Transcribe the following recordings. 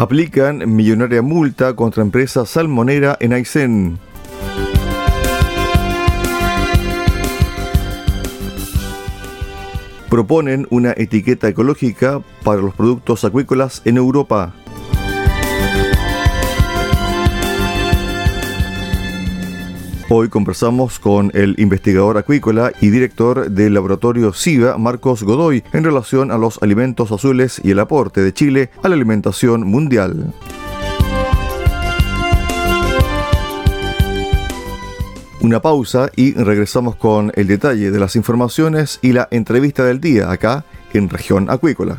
Aplican millonaria multa contra empresa salmonera en Aysén. Proponen una etiqueta ecológica para los productos acuícolas en Europa. Hoy conversamos con el investigador acuícola y director del laboratorio SIVA, Marcos Godoy, en relación a los alimentos azules y el aporte de Chile a la alimentación mundial. Una pausa y regresamos con el detalle de las informaciones y la entrevista del día acá en región acuícola.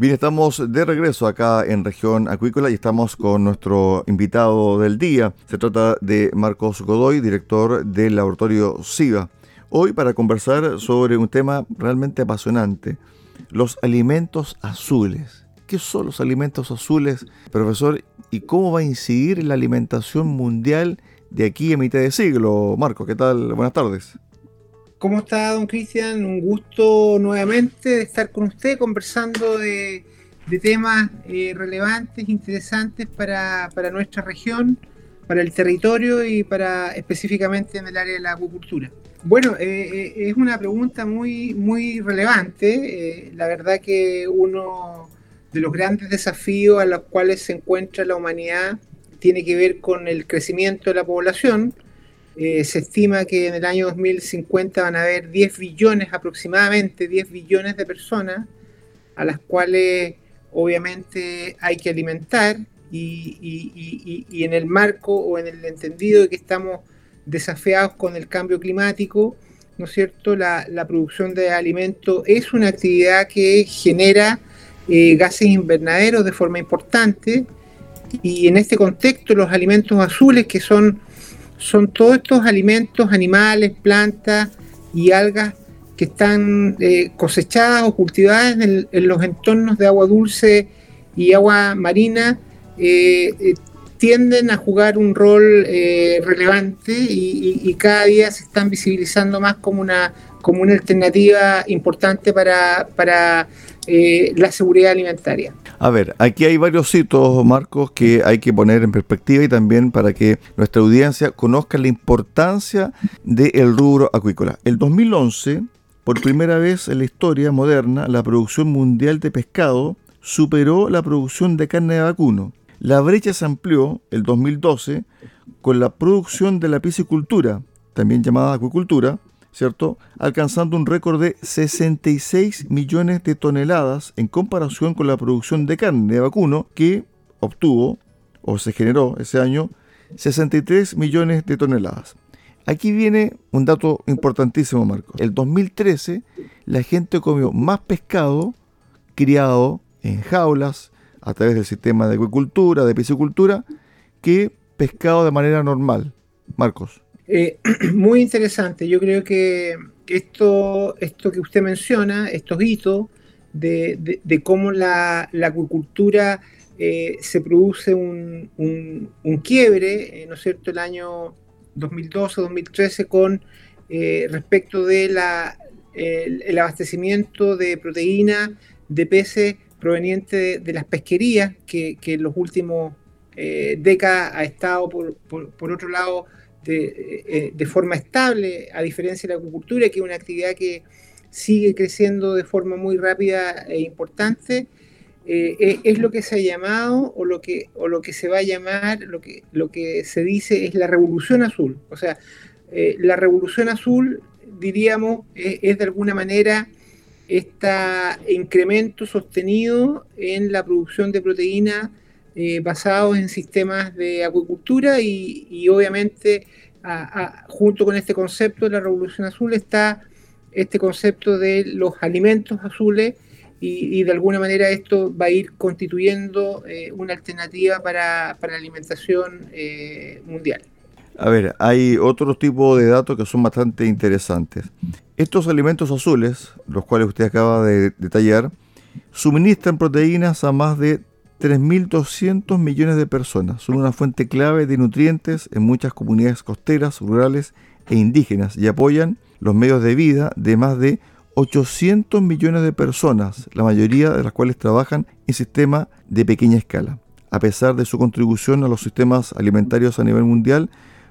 Bien, estamos de regreso acá en región acuícola y estamos con nuestro invitado del día. Se trata de Marcos Godoy, director del laboratorio SIVA. Hoy para conversar sobre un tema realmente apasionante, los alimentos azules. ¿Qué son los alimentos azules, profesor? ¿Y cómo va a incidir la alimentación mundial de aquí a mitad de siglo? Marcos, ¿qué tal? Buenas tardes. ¿Cómo está, don Cristian? Un gusto nuevamente de estar con usted conversando de, temas eh, relevantes, interesantes para, nuestra región, para el territorio y para específicamente en el área de la acuicultura. Bueno, eh, eh, es una pregunta muy, muy relevante. la verdad que uno de los grandes desafíos a los cuales se encuentra la humanidad tiene que ver con el crecimiento de la población eh, se estima que en el año 2050 van a haber 10 billones, aproximadamente 10 billones de personas, a las cuales obviamente hay que alimentar y, en el marco o en el entendido de que estamos desafiados con el cambio climático, ¿no es cierto? La, producción de alimentos es una actividad que genera eh, gases invernaderos de forma importante y en este contexto los alimentos azules que son son todos estos alimentos, animales, plantas y algas que están eh, cosechadas o cultivadas en, los entornos de agua dulce y agua marina, eh, eh, tienden a jugar un rol relevante y, cada día se están visibilizando más como una, como una alternativa importante para, para la seguridad alimentaria. A ver, aquí hay varios hitos, Marcos, que hay que poner en perspectiva y también para que nuestra audiencia conozca la importancia del rubro acuícola. El 2011, por primera vez en la historia moderna, la producción mundial de pescado superó la producción de carne de vacuno. La brecha se amplió el 2012 con la producción de la piscicultura, también llamada acuicultura, ¿cierto? Alcanzando un récord de 66 millones de toneladas en comparación con la producción de carne de vacuno que obtuvo o se generó ese año 63 millones de toneladas. Aquí viene un dato importantísimo, Marco. El 2013 la gente comió más pescado criado en jaulas a través del sistema de acuicultura, de piscicultura, que pescado de manera normal. Marcos. Eh, muy interesante. Yo creo que esto, esto que usted menciona, estos hitos de, cómo la, acuicultura eh, se produce un, quiebre, eh, ¿no es cierto?, el año 2012-2013 con respecto de la, el, abastecimiento de proteína de peces proveniente de, las pesquerías, que, en los últimos décadas ha estado, por, por otro lado, eh, de, forma estable, a diferencia de la acuicultura, que es una actividad que sigue creciendo de forma muy rápida e importante. Eh, es lo que se ha llamado o lo que, o lo que se va a llamar, lo que, lo que se dice es la revolución azul. O sea, eh, la revolución azul, diríamos, es de alguna manera este incremento sostenido en la producción de proteína eh, basados en sistemas de acuicultura y, obviamente junto con este concepto de la revolución azul está este concepto de los alimentos azules y, de alguna manera esto va a ir constituyendo eh, una alternativa para, la alimentación eh, mundial. A ver, hay otro tipo de datos que son bastante interesantes. Estos alimentos azules, los cuales usted acaba de detallar, suministran proteínas a más de 3.200 millones de personas. Son una fuente clave de nutrientes en muchas comunidades costeras, rurales e indígenas y apoyan los medios de vida de más de 800 millones de personas, la mayoría de las cuales trabajan en sistemas de pequeña escala. A pesar de su contribución a los sistemas alimentarios a nivel mundial,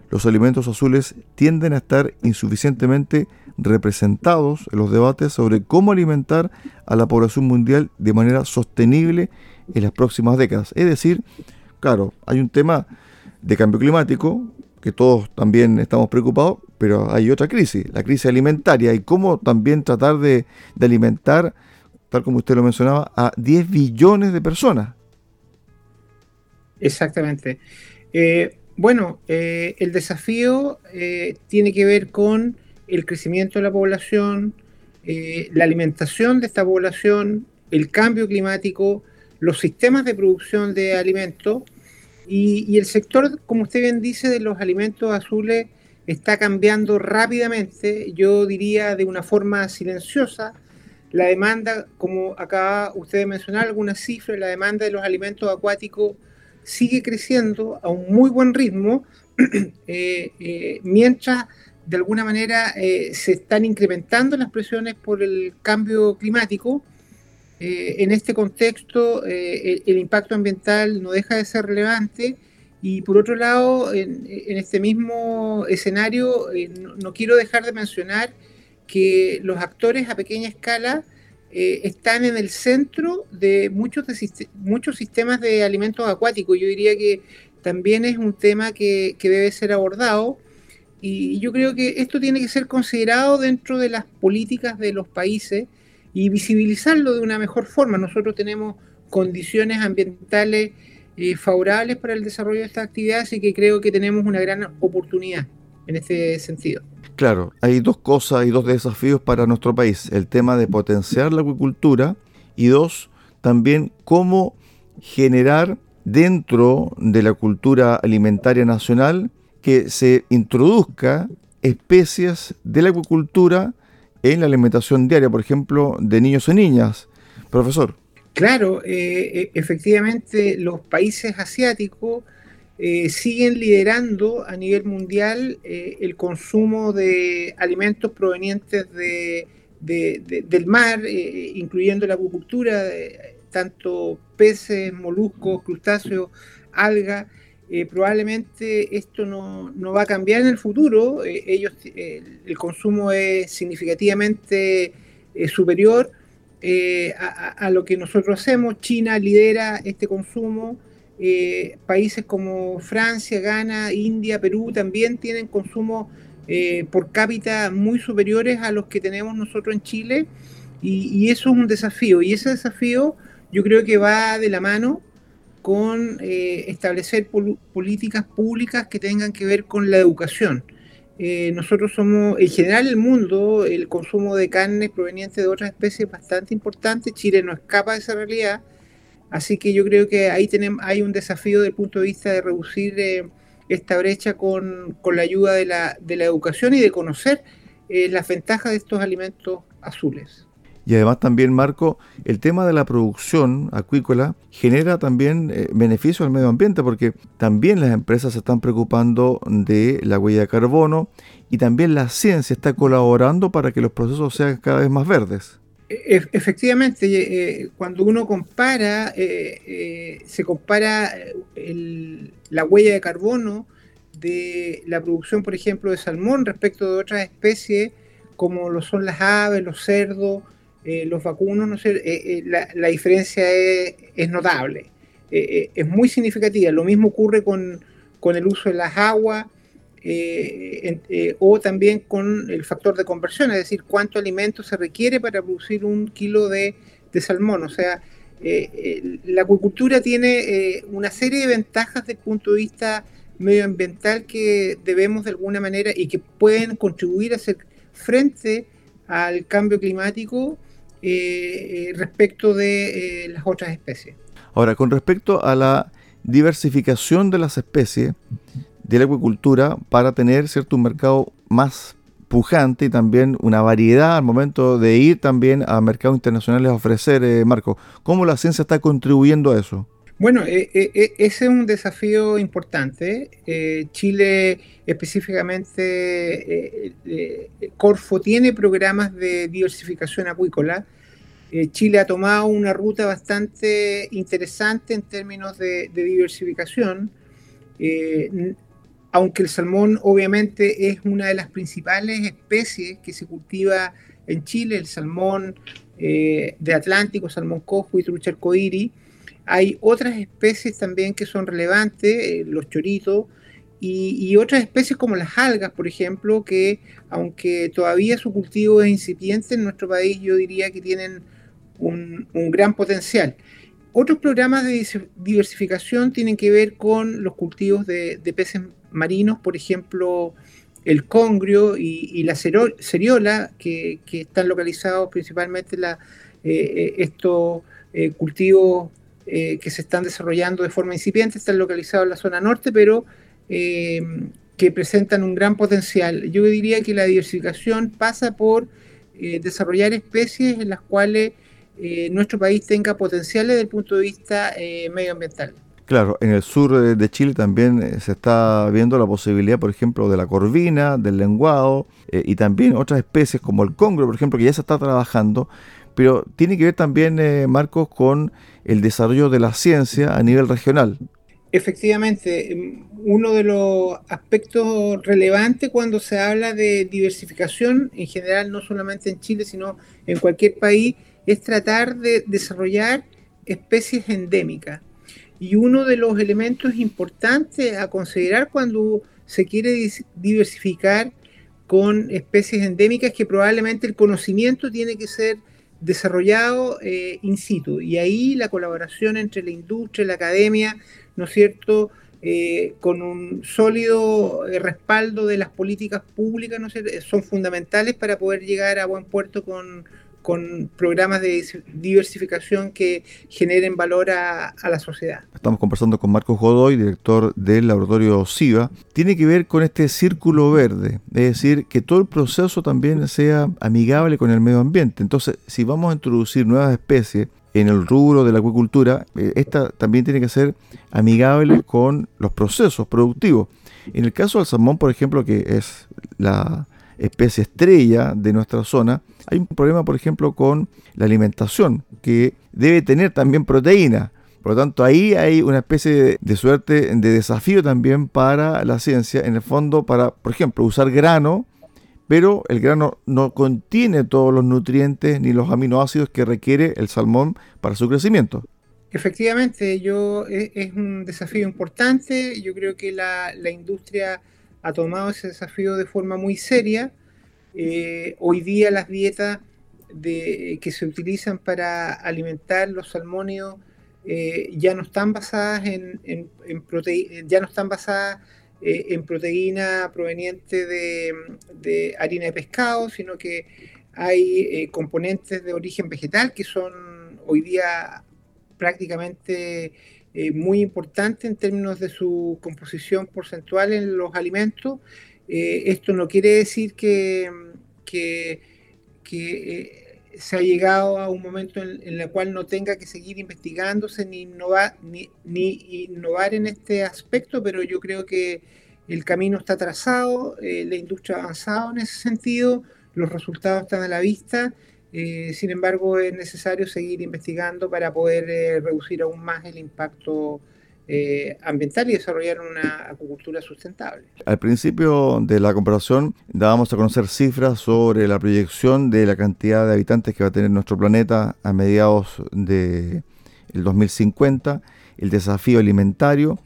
los alimentos azules tienden a estar insuficientemente representados en los debates sobre cómo alimentar a la población mundial de manera sostenible en las próximas décadas. Es decir, claro, hay un tema de cambio climático, que todos también estamos preocupados, pero hay otra crisis, la crisis alimentaria, y cómo también tratar de, alimentar, tal como usted lo mencionaba, a 10 billones de personas. Exactamente. Eh, bueno, eh, el desafío eh, tiene que ver con el crecimiento de la población, la alimentación de esta población, el cambio climático, los sistemas de producción de alimentos y, el sector, como usted bien dice, de los alimentos azules está cambiando rápidamente, yo diría de una forma silenciosa. La demanda, como acaba usted de mencionar algunas cifras, la demanda de los alimentos acuáticos sigue creciendo a un muy buen ritmo, eh, eh, mientras de alguna manera eh, se están incrementando las presiones por el cambio climático en este contexto el, impacto ambiental no deja de ser relevante y por otro lado, en, este mismo escenario, no, quiero dejar de mencionar que los actores a pequeña escala están en el centro de muchos, muchos sistemas de alimentos acuáticos. Yo diría que también es un tema que, que debe ser abordado. Y yo creo que esto tiene que ser considerado dentro de las políticas de los países y visibilizarlo de una mejor forma. Nosotros tenemos condiciones ambientales eh, favorables para el desarrollo de esta actividad, así que creo que tenemos una gran oportunidad en este sentido. Claro, hay dos cosas y dos desafíos para nuestro país. El tema de potenciar la acuicultura y dos, también cómo generar dentro de la cultura alimentaria nacional que se introduzca especies de la acuicultura en la alimentación diaria, por ejemplo, de niños y niñas. Profesor. Claro, eh, eh, efectivamente los países asiáticos eh, siguen liderando a nivel mundial el consumo de alimentos provenientes de, del mar, incluyendo la acuicultura, tanto peces, moluscos, crustáceos, algas. Eh, probablemente esto no, va a cambiar en el futuro. Eh, ellos, eh, el consumo es significativamente superior a, lo que nosotros hacemos. China lidera este consumo. Países como Francia, Ghana, India, Perú también tienen consumo por cápita muy superiores a los que tenemos nosotros en Chile. y eso es un desafío. Y ese desafío yo creo que va de la mano con eh, establecer políticas públicas que tengan que ver con la educación. Eh, nosotros somos, en general el mundo, el consumo de carnes provenientes de otras especies es bastante importante, Chile no escapa de esa realidad, así que yo creo que ahí tenemos, hay un desafío desde el punto de vista de reducir eh, esta brecha con, con, la ayuda de la, de la educación y de conocer las ventajas de estos alimentos azules. Y además también, Marco, el tema de la producción acuícola genera también eh, beneficio al medio ambiente porque también las empresas se están preocupando de la huella de carbono y también la ciencia está colaborando para que los procesos sean cada vez más verdes. E, efectivamente, eh, cuando uno compara, eh, se compara la huella de carbono de la producción, por ejemplo, de salmón respecto de otras especies, como lo son las aves, los cerdos, los vacunos, no sé, la, diferencia es, notable, es muy significativa. Lo mismo ocurre con, con el uso de las aguas. O también con el factor de conversión, es decir, cuánto alimento se requiere para producir un kilo de, salmón. O sea, eh, la acuicultura tiene eh, una serie de ventajas desde el punto de vista medioambiental que debemos de alguna manera y que pueden contribuir a hacer frente al cambio climático eh, respecto de las otras especies. Ahora, con respecto a la diversificación de las especies de la acuicultura para tener cierto un mercado más pujante y también una variedad al momento de ir también a mercados internacionales a ofrecer, eh, Marco. ¿Cómo la ciencia está contribuyendo a eso? Bueno, eh, eh, ese es un desafío importante. Chile específicamente, Corfo tiene programas de diversificación acuícola. Chile ha tomado una ruta bastante interesante en términos de, de diversificación aunque el salmón obviamente es una de las principales especies que se cultiva en Chile, el salmón eh, de Atlántico, salmón cojo y trucha arcoíris, hay otras especies también que son relevantes, eh, los choritos, y, otras especies como las algas, por ejemplo, que aunque todavía su cultivo es incipiente en nuestro país, yo diría que tienen un, gran potencial. Otros programas de diversificación tienen que ver con los cultivos de, de peces marinos, por ejemplo, el congrio y, la ceriola, que, están localizados principalmente la, eh, eh, estos eh, cultivos que se están desarrollando de forma incipiente, están localizados en la zona norte, pero que presentan un gran potencial. Yo diría que la diversificación pasa por desarrollar especies en las cuales nuestro país tenga potenciales desde el punto de vista medioambiental. Claro, en el sur de Chile también eh, se está viendo la posibilidad, por ejemplo, de la corvina, del lenguado eh, y también otras especies como el congro, por ejemplo, que ya se está trabajando, pero tiene que ver también, eh, Marcos, con el desarrollo de la ciencia a nivel regional. Efectivamente, em, uno de los aspectos relevantes cuando se habla de diversificación, en general no solamente en Chile, sino en cualquier país, es tratar de desarrollar especies endémicas y uno de los elementos importantes a considerar cuando se quiere diversificar con especies endémicas que probablemente el conocimiento tiene que ser desarrollado eh, in situ. Y ahí la colaboración entre la industria, la academia, ¿no es cierto?, eh, con un sólido eh, respaldo de las políticas públicas, ¿no son fundamentales para poder llegar a buen puerto con, con programas de diversificación que generen valor a, la sociedad. Estamos conversando con Marcos Godoy, director del laboratorio SIVA. Tiene que ver con este círculo verde, es decir, que todo el proceso también sea amigable con el medio ambiente. Entonces, si vamos a introducir nuevas especies en el rubro de la acuicultura, eh, esta también tiene que ser amigable con los procesos productivos. En el caso del salmón, por ejemplo, que es la especie estrella de nuestra zona, hay un problema, por ejemplo, con la alimentación, que debe tener también proteína. Por lo tanto, ahí hay una especie de, suerte, de desafío también para la ciencia, en el fondo, para, por ejemplo, usar grano, pero el grano no contiene todos los nutrientes ni los aminoácidos que requiere el salmón para su crecimiento. Efectivamente, yo, e, es, un desafío importante. Yo creo que la, la industria ha tomado ese desafío de forma muy seria. Eh, hoy día las dietas que se utilizan para alimentar los salmónidos eh, ya no están basadas en, en, ya no están basadas eh, en proteína proveniente de, harina de pescado, sino que hay componentes de origen vegetal que son hoy día prácticamente eh, muy importante en términos de su composición porcentual en los alimentos. Eh, esto no quiere decir que, que, eh, se ha llegado a un momento en, el cual no tenga que seguir investigándose ni innovar, ni, ni innovar en este aspecto, pero yo creo que el camino está trazado, la industria ha avanzado en ese sentido, los resultados están a la vista eh, sin embargo, es necesario seguir investigando para poder eh, reducir aún más el impacto eh, ambiental y desarrollar una acuicultura sustentable. Al principio de la comparación dábamos a conocer cifras sobre la proyección de la cantidad de habitantes que va a tener nuestro planeta a mediados del de 2050, el desafío alimentario.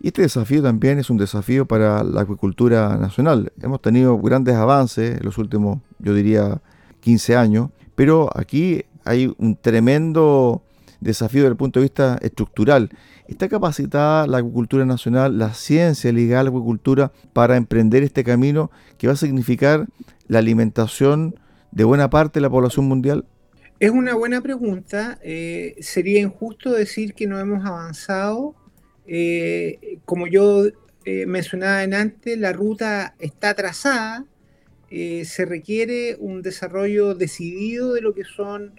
Y este desafío también es un desafío para la acuicultura nacional. Hemos tenido grandes avances en los últimos, yo diría, 15 años, pero aquí hay un tremendo desafío desde el punto de vista estructural. ¿Está capacitada la agricultura nacional, la ciencia ligada a la agricultura para emprender este camino que va a significar la alimentación de buena parte de la población mundial? Es una buena pregunta. Eh, sería injusto decir que no hemos avanzado. Eh, como yo eh, mencionaba en antes, la ruta está trazada. Se requiere un desarrollo decidido de lo que son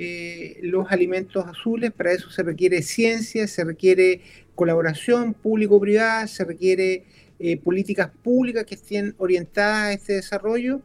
eh, los alimentos azules, para eso se requiere ciencia, se requiere colaboración público-privada, se requiere eh, políticas públicas que estén orientadas a este desarrollo.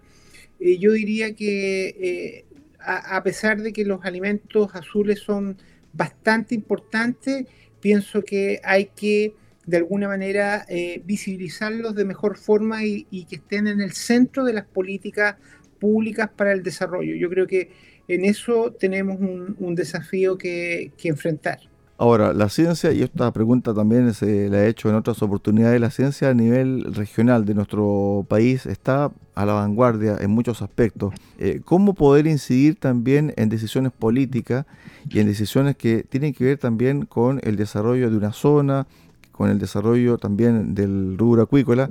Eh, yo diría que a, pesar de que los alimentos azules son bastante importantes, pienso que hay que de alguna manera visibilizarlos de mejor forma y, y que estén en el centro de las políticas públicas para el desarrollo. Yo creo que en eso tenemos un, desafío que, enfrentar. Ahora, la ciencia, y esta pregunta también se la he hecho en otras oportunidades, la ciencia a nivel regional de nuestro país está a la vanguardia en muchos aspectos. Eh, ¿Cómo poder incidir también en decisiones políticas y en decisiones que tienen que ver también con el desarrollo de una zona, con el desarrollo también del rubro acuícola,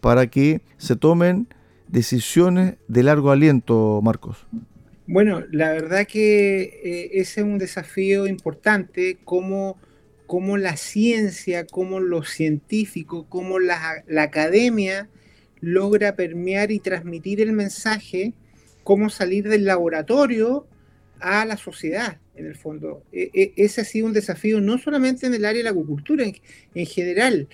para que se tomen decisiones de largo aliento, Marcos? Bueno, la verdad que eh, ese es un desafío importante, como, la ciencia, como los científicos, como la, academia logra permear y transmitir el mensaje, cómo salir del laboratorio a la sociedad, en el fondo. E, e, ese ha sido un desafío no solamente en el área de la agricultura, en, general.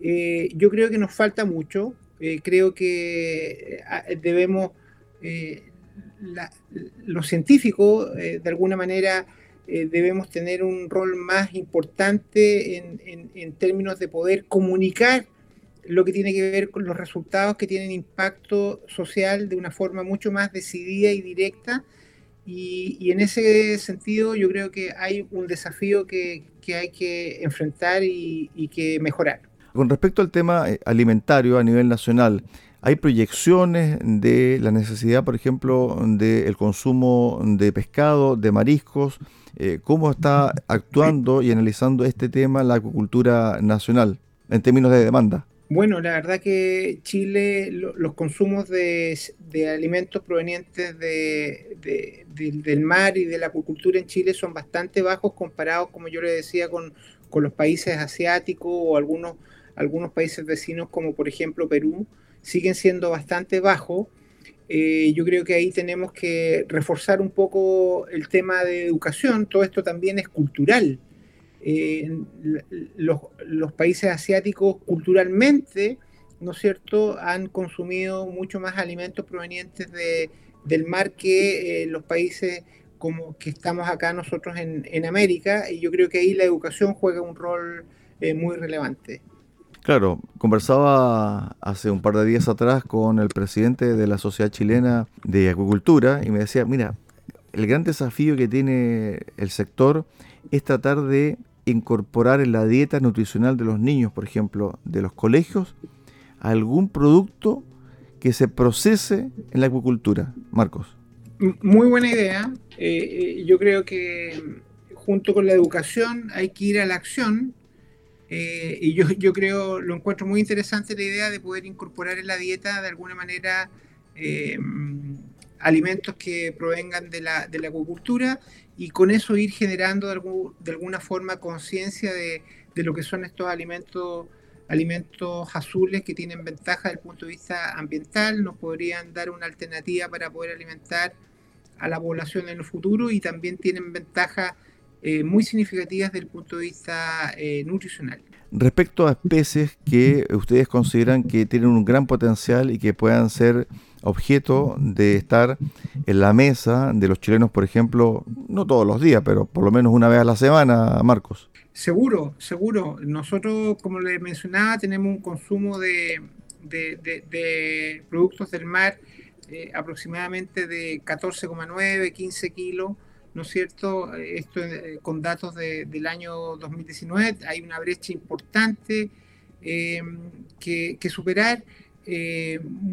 Eh, yo creo que nos falta mucho, eh, creo que debemos los científicos, eh, de alguna manera, eh, debemos tener un rol más importante en, términos de poder comunicar lo que tiene que ver con los resultados que tienen impacto social de una forma mucho más decidida y directa. Y, en ese sentido yo creo que hay un desafío que, hay que enfrentar y, que mejorar. Con respecto al tema eh, alimentario a nivel nacional, hay proyecciones de la necesidad, por ejemplo, del consumo de pescado, de mariscos. Eh, ¿Cómo está actuando y analizando este tema la acuicultura nacional en términos de demanda? Bueno, la verdad que Chile, los consumos de, alimentos provenientes del mar y de la acuicultura en Chile son bastante bajos comparados, como yo le decía, con, los países asiáticos o algunos, algunos países vecinos como por ejemplo Perú siguen siendo bastante bajos. Eh, yo creo que ahí tenemos que reforzar un poco el tema de educación. Todo esto también es cultural. Eh, los, países asiáticos culturalmente, ¿no es cierto?, han consumido mucho más alimentos provenientes de, del mar que eh, los países como que estamos acá nosotros en, en, América. Y yo creo que ahí la educación juega un rol muy relevante. Claro, conversaba hace un par de días atrás con el presidente de la Sociedad Chilena de Acuicultura y me decía, mira, el gran desafío que tiene el sector es tratar de incorporar en la dieta nutricional de los niños, por ejemplo, de los colegios, algún producto que se procese en la acuicultura. Marcos. Muy buena idea. Eh, eh, yo creo que junto con la educación hay que ir a la acción eh, y yo, yo creo, lo encuentro muy interesante la idea de poder incorporar en la dieta de alguna manera eh, alimentos que provengan de la, de la acuicultura y con eso ir generando de, alguna forma conciencia de, de, lo que son estos alimentos alimentos azules que tienen ventaja desde el punto de vista ambiental, nos podrían dar una alternativa para poder alimentar a la población en el futuro y también tienen ventaja eh, muy significativas desde el punto de vista eh, nutricional. Respecto a especies que ustedes consideran que tienen un gran potencial y que puedan ser objeto de estar en la mesa de los chilenos, por ejemplo, no todos los días, pero por lo menos una vez a la semana, Marcos. Seguro, seguro. Nosotros, como les mencionaba, tenemos un consumo de, productos del mar eh, aproximadamente de 14,9, 15 kilos, ¿no es cierto? Esto eh, con datos del año 2019, hay una brecha importante eh, que, superar.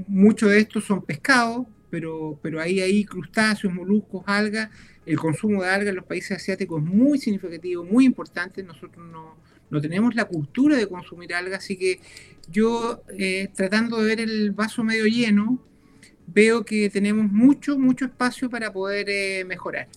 muchos de estos son pescados, pero, pero ahí hay crustáceos, moluscos, algas el consumo de algas en los países asiáticos es muy significativo, muy importante. Nosotros no, tenemos la cultura de consumir algas, así que yo, eh, tratando de ver el vaso medio lleno, veo que tenemos mucho, mucho espacio para poder eh, mejorar.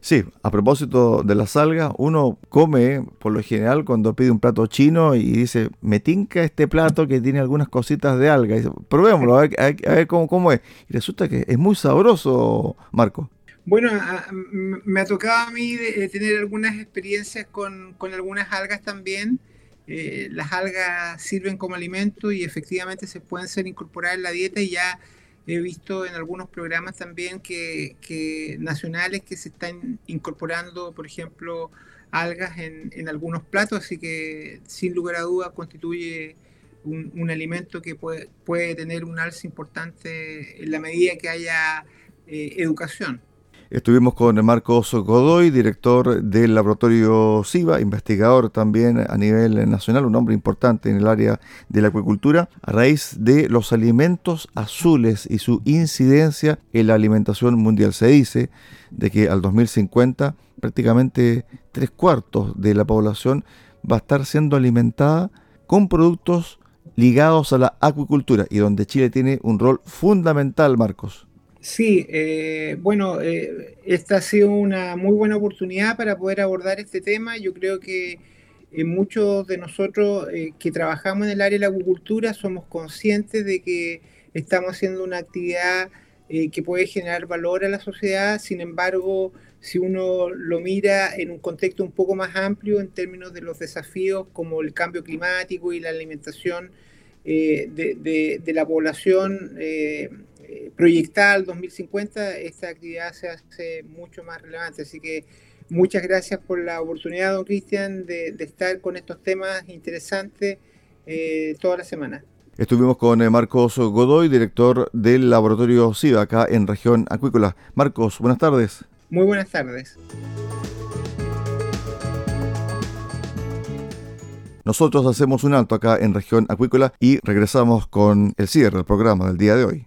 Sí, a propósito de las algas, uno come por lo general cuando pide un plato chino y dice, me tinca este plato que tiene algunas cositas de alga. Y dice, probémoslo, a ver, a ver cómo, cómo es. Y resulta que es muy sabroso, Marco. Bueno, me ha tocado a mí eh, tener algunas experiencias con, algunas algas también. Eh, las algas sirven como alimento y efectivamente se pueden ser incorporadas en la dieta y ya he visto en algunos programas también que, nacionales que se están incorporando, por ejemplo, algas en, algunos platos, así que sin lugar a dudas constituye un, alimento que puede, puede, tener un alza importante en la medida que haya eh, educación. Estuvimos con Marcos Godoy, director del laboratorio SIVA, investigador también a nivel nacional, un hombre importante en el área de la acuicultura, a raíz de los alimentos azules y su incidencia en la alimentación mundial. Se dice de que al 2050 prácticamente tres cuartos de la población va a estar siendo alimentada con productos ligados a la acuicultura y donde Chile tiene un rol fundamental, Marcos. Sí, eh, bueno, eh, esta ha sido una muy buena oportunidad para poder abordar este tema. Yo creo que eh, muchos de nosotros que trabajamos en el área de la agricultura somos conscientes de que estamos haciendo una actividad que puede generar valor a la sociedad. Sin embargo, si uno lo mira en un contexto un poco más amplio en términos de los desafíos como el cambio climático y la alimentación de, de, la población, eh, proyectada al 2050, esta actividad se hace mucho más relevante. Así que muchas gracias por la oportunidad, don Cristian, de, estar con estos temas interesantes eh, toda la semana. Estuvimos con eh, Marcos Godoy, director del laboratorio SIVA acá en región acuícola. Marcos, buenas tardes. Muy buenas tardes. Nosotros hacemos un alto acá en región acuícola y regresamos con el cierre del programa del día de hoy.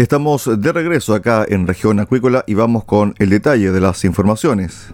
Estamos de regreso acá en región acuícola y vamos con el detalle de las informaciones.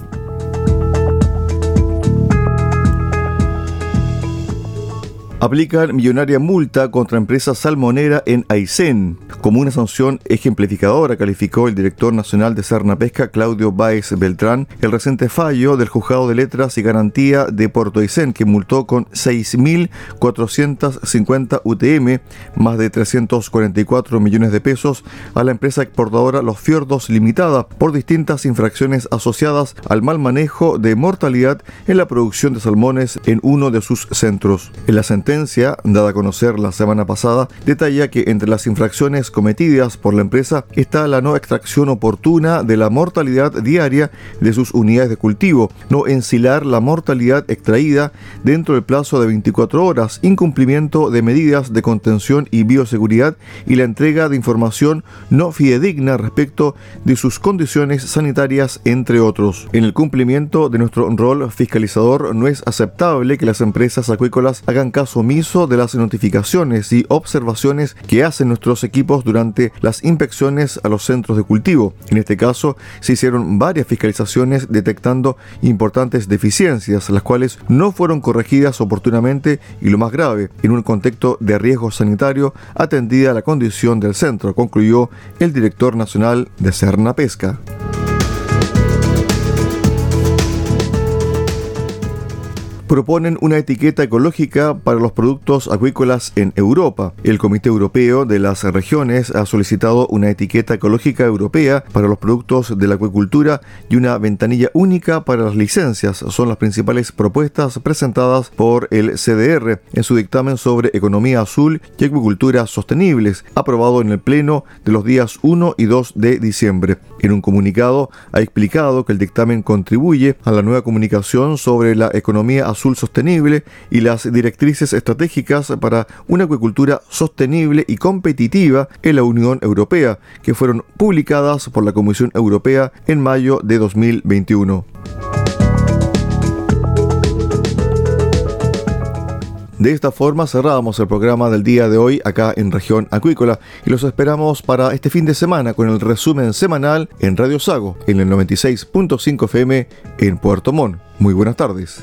Aplican millonaria multa contra empresa salmonera en Aysén. Como una sanción ejemplificadora, calificó el director nacional de Serna Pesca, Claudio Báez Beltrán, el reciente fallo del Juzgado de Letras y Garantía de Puerto Aysén, que multó con 6.450 UTM, más de 344 millones de pesos, a la empresa exportadora Los Fiordos Limitada por distintas infracciones asociadas al mal manejo de mortalidad en la producción de salmones en uno de sus centros. En la sentencia, dada a conocer la semana pasada, detalla que entre las infracciones cometidas por la empresa está la no extracción oportuna de la mortalidad diaria de sus unidades de cultivo, no encilar la mortalidad extraída dentro del plazo de 24 horas, incumplimiento de medidas de contención y bioseguridad y la entrega de información no fidedigna respecto de sus condiciones sanitarias, entre otros. En el cumplimiento de nuestro rol fiscalizador no es aceptable que las empresas acuícolas hagan caso de las notificaciones y observaciones que hacen nuestros equipos durante las inspecciones a los centros de cultivo. En este caso, se hicieron varias fiscalizaciones detectando importantes deficiencias, las cuales no fueron corregidas oportunamente y lo más grave, en un contexto de riesgo sanitario atendida la condición del centro, concluyó el director nacional de Serna Pesca. Proponen una etiqueta ecológica para los productos acuícolas en Europa. El Comité Europeo de las Regiones ha solicitado una etiqueta ecológica europea para los productos de la acuicultura y una ventanilla única para las licencias. Son las principales propuestas presentadas por el CDR en su dictamen sobre economía azul y acuicultura sostenibles, aprobado en el Pleno de los días 1 y 2 de diciembre. En un comunicado ha explicado que el dictamen contribuye a la nueva comunicación sobre la economía azul sostenible y las directrices estratégicas para una acuicultura sostenible y competitiva en la Unión Europea, que fueron publicadas por la Comisión Europea en mayo de 2021. De esta forma cerramos el programa del día de hoy acá en región acuícola y los esperamos para este fin de semana con el resumen semanal en Radio Sago en el 96.5 FM en Puerto Montt. Muy buenas tardes.